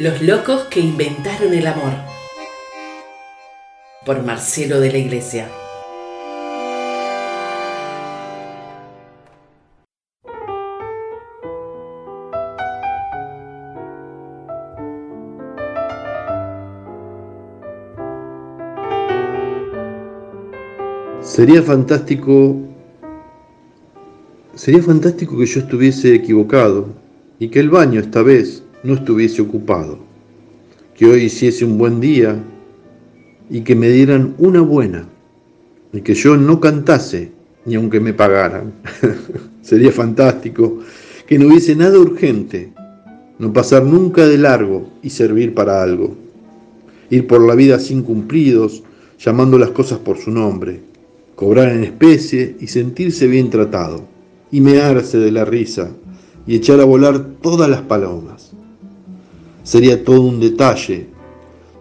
Los locos que inventaron el amor. Por Marcelo de la Iglesia. Sería fantástico Sería fantástico que yo estuviese equivocado y que el baño esta vez no estuviese ocupado. Que hoy hiciese un buen día y que me dieran una buena y que yo no cantase ni aunque me pagaran. Sería fantástico que no hubiese nada urgente, no pasar nunca de largo y servir para algo. Ir por la vida sin cumplidos, llamando las cosas por su nombre, cobrar en especie y sentirse bien tratado y mearse de la risa y echar a volar todas las palomas. Sería todo un detalle,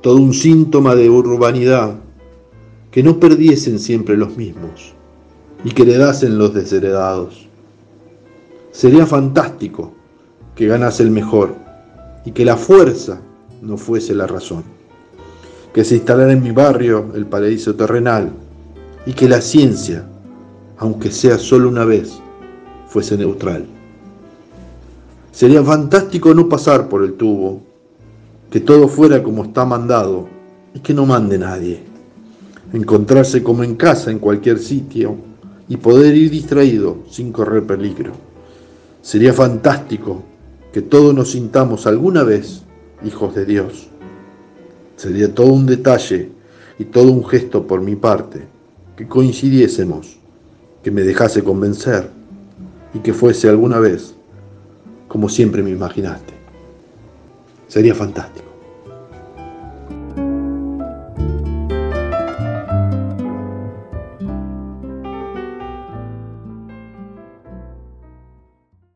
todo un síntoma de urbanidad, que no perdiesen siempre los mismos y que heredasen los desheredados. Sería fantástico que ganase el mejor y que la fuerza no fuese la razón. Que se instalara en mi barrio el paraíso terrenal y que la ciencia, aunque sea solo una vez, fuese neutral. Sería fantástico no pasar por el tubo, que todo fuera como está mandado y que no mande nadie. Encontrarse como en casa en cualquier sitio y poder ir distraído sin correr peligro. Sería fantástico que todos nos sintamos alguna vez hijos de Dios. Sería todo un detalle y todo un gesto por mi parte que coincidiésemos, que me dejase convencer y que fuese alguna vez como siempre me imaginaste. Sería fantástico.